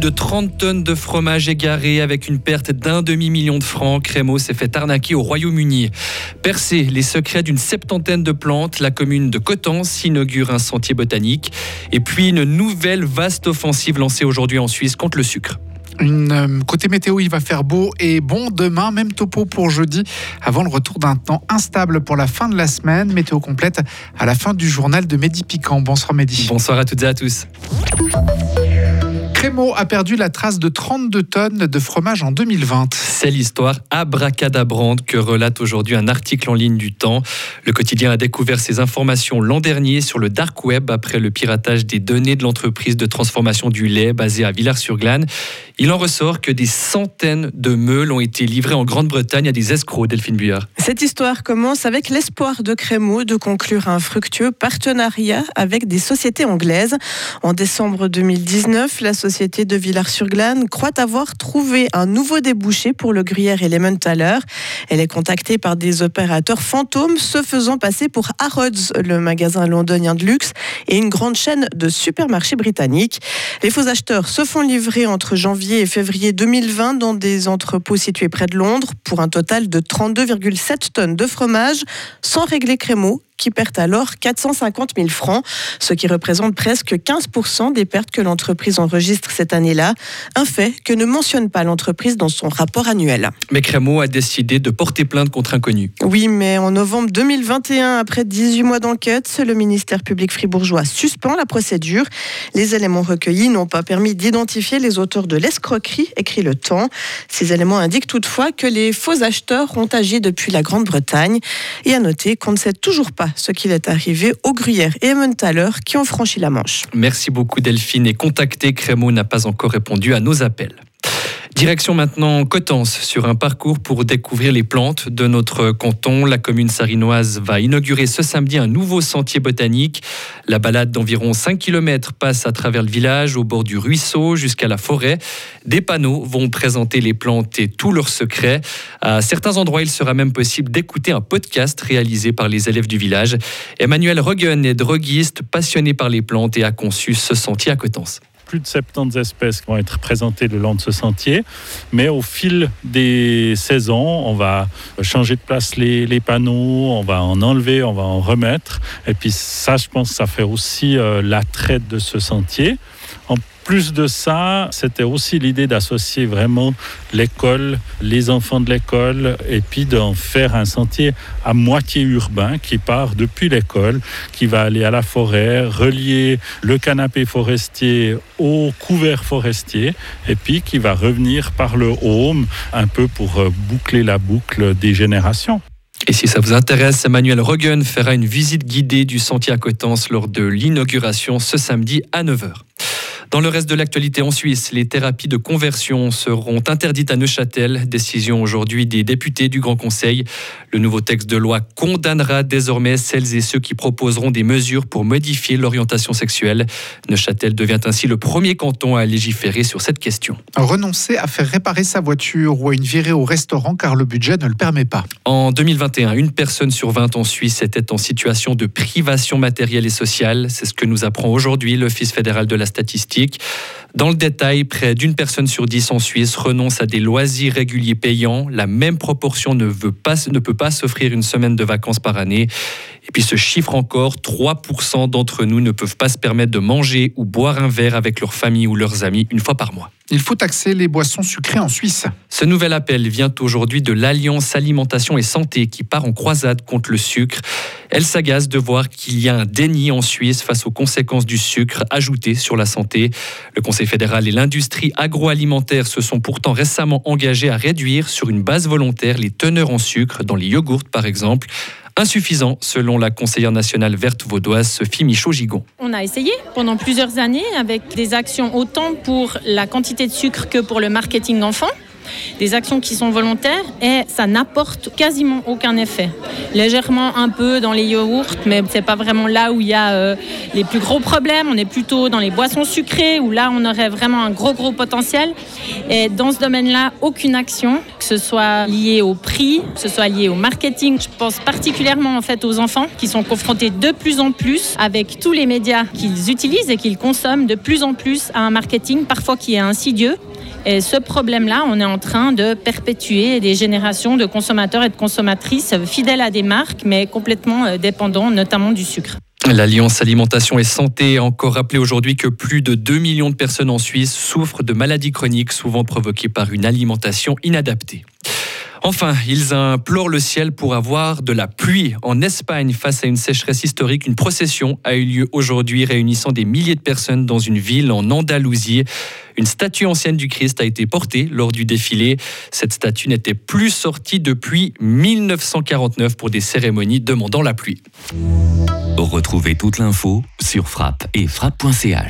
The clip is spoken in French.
de 30 tonnes de fromage égaré avec une perte d'un demi-million de francs. Crémeau s'est fait arnaquer au Royaume-Uni. Percer les secrets d'une septantaine de plantes, la commune de Coutances inaugure un sentier botanique. Et puis une nouvelle vaste offensive lancée aujourd'hui en Suisse contre le sucre. Une, euh, côté météo, il va faire beau et bon demain, même topo pour jeudi, avant le retour d'un temps instable pour la fin de la semaine. Météo complète à la fin du journal de Mehdi Piquant. Bonsoir Mehdi. Bonsoir à toutes et à tous. Crémeau a perdu la trace de 32 tonnes de fromage en 2020. C'est l'histoire abracadabrante que relate aujourd'hui un article en ligne du Temps. Le quotidien a découvert ces informations l'an dernier sur le dark web après le piratage des données de l'entreprise de transformation du lait basée à Villars-sur-Glane. Il en ressort que des centaines de meules ont été livrées en Grande-Bretagne à des escrocs, Delphine Buyard. Cette histoire commence avec l'espoir de Crémeau de conclure un fructueux partenariat avec des sociétés anglaises. En décembre 2019, la société de Villars-sur-Glane croit avoir trouvé un nouveau débouché pour le gruyère Elementaler. Elle est contactée par des opérateurs fantômes se faisant passer pour Harrods, le magasin londonien de luxe, et une grande chaîne de supermarchés britanniques. Les faux acheteurs se font livrer entre janvier et février 2020 dans des entrepôts situés près de Londres pour un total de 32,7 tonnes de fromage sans régler crémeau qui perd alors 450 000 francs, ce qui représente presque 15% des pertes que l'entreprise enregistre cette année-là. Un fait que ne mentionne pas l'entreprise dans son rapport annuel. Mais Crémeau a décidé de porter plainte contre inconnu. Oui, mais en novembre 2021, après 18 mois d'enquête, le ministère public fribourgeois suspend la procédure. Les éléments recueillis n'ont pas permis d'identifier les auteurs de l'escroquerie, écrit le temps. Ces éléments indiquent toutefois que les faux acheteurs ont agi depuis la Grande-Bretagne. Et à noter qu'on ne sait toujours pas ce qu'il est arrivé aux Gruyère et Emmentaler qui ont franchi la Manche. Merci beaucoup Delphine et contacté Crémeau n'a pas encore répondu à nos appels. Direction maintenant Cotence sur un parcours pour découvrir les plantes de notre canton. La commune sarinoise va inaugurer ce samedi un nouveau sentier botanique. La balade d'environ 5 km passe à travers le village, au bord du ruisseau jusqu'à la forêt. Des panneaux vont présenter les plantes et tous leurs secrets. À certains endroits, il sera même possible d'écouter un podcast réalisé par les élèves du village. Emmanuel Roggen est droguiste, passionné par les plantes et a conçu ce sentier à Cotence plus de 70 espèces qui vont être présentées le long de ce sentier. Mais au fil des saisons, on va changer de place les, panneaux, on va en enlever, on va en remettre. Et puis ça, je pense, ça fait aussi euh, l'attrait de ce sentier. En plus de ça, c'était aussi l'idée d'associer vraiment l'école, les enfants de l'école, et puis d'en faire un sentier à moitié urbain qui part depuis l'école, qui va aller à la forêt, relier le canapé forestier au couvert forestier, et puis qui va revenir par le home, un peu pour euh, boucler la boucle des générations. Et si ça vous intéresse, Emmanuel Roggen fera une visite guidée du sentier à Cotence lors de l'inauguration ce samedi à 9h. Dans le reste de l'actualité en Suisse, les thérapies de conversion seront interdites à Neuchâtel. Décision aujourd'hui des députés du Grand Conseil. Le nouveau texte de loi condamnera désormais celles et ceux qui proposeront des mesures pour modifier l'orientation sexuelle. Neuchâtel devient ainsi le premier canton à légiférer sur cette question. Renoncer à faire réparer sa voiture ou à une virée au restaurant car le budget ne le permet pas. En 2021, une personne sur 20 en Suisse était en situation de privation matérielle et sociale. C'est ce que nous apprend aujourd'hui l'Office fédéral de la statistique. Dans le détail, près d'une personne sur dix en Suisse renonce à des loisirs réguliers payants. La même proportion ne, peut pas s'offrir une semaine de vacances par année. Et puis ce chiffre encore, 3% d'entre nous ne peuvent pas se permettre de manger ou boire un verre avec leur famille ou leurs amis une fois par mois. Il faut taxer les boissons sucrées en Suisse. Ce nouvel appel vient aujourd'hui de l'Alliance Alimentation et Santé qui part en croisade contre le sucre. Elle s'agace de voir qu'il y a un déni en Suisse face aux conséquences du sucre ajouté sur la santé. Le Conseil fédéral et l'industrie agroalimentaire se sont pourtant récemment engagés à réduire sur une base volontaire les teneurs en sucre dans les yogourts par exemple insuffisant selon la conseillère nationale verte vaudoise Sophie Michaud-Gigon. On a essayé pendant plusieurs années avec des actions autant pour la quantité de sucre que pour le marketing enfant. Des actions qui sont volontaires et ça n'apporte quasiment aucun effet. Légèrement un peu dans les yaourts, mais c'est pas vraiment là où il y a euh, les plus gros problèmes. On est plutôt dans les boissons sucrées où là on aurait vraiment un gros gros potentiel. Et dans ce domaine-là, aucune action, que ce soit lié au prix, que ce soit lié au marketing. Je pense particulièrement en fait aux enfants qui sont confrontés de plus en plus avec tous les médias qu'ils utilisent et qu'ils consomment de plus en plus à un marketing parfois qui est insidieux. Et ce problème-là, on est en train de perpétuer des générations de consommateurs et de consommatrices fidèles à des marques, mais complètement euh, dépendants, notamment du sucre. L'Alliance Alimentation et Santé a encore rappelé aujourd'hui que plus de 2 millions de personnes en Suisse souffrent de maladies chroniques, souvent provoquées par une alimentation inadaptée. Enfin, ils implorent le ciel pour avoir de la pluie. En Espagne, face à une sécheresse historique, une procession a eu lieu aujourd'hui réunissant des milliers de personnes dans une ville en Andalousie. Une statue ancienne du Christ a été portée lors du défilé. Cette statue n'était plus sortie depuis 1949 pour des cérémonies demandant la pluie. Retrouvez toute l'info sur frappe et frappe.ch.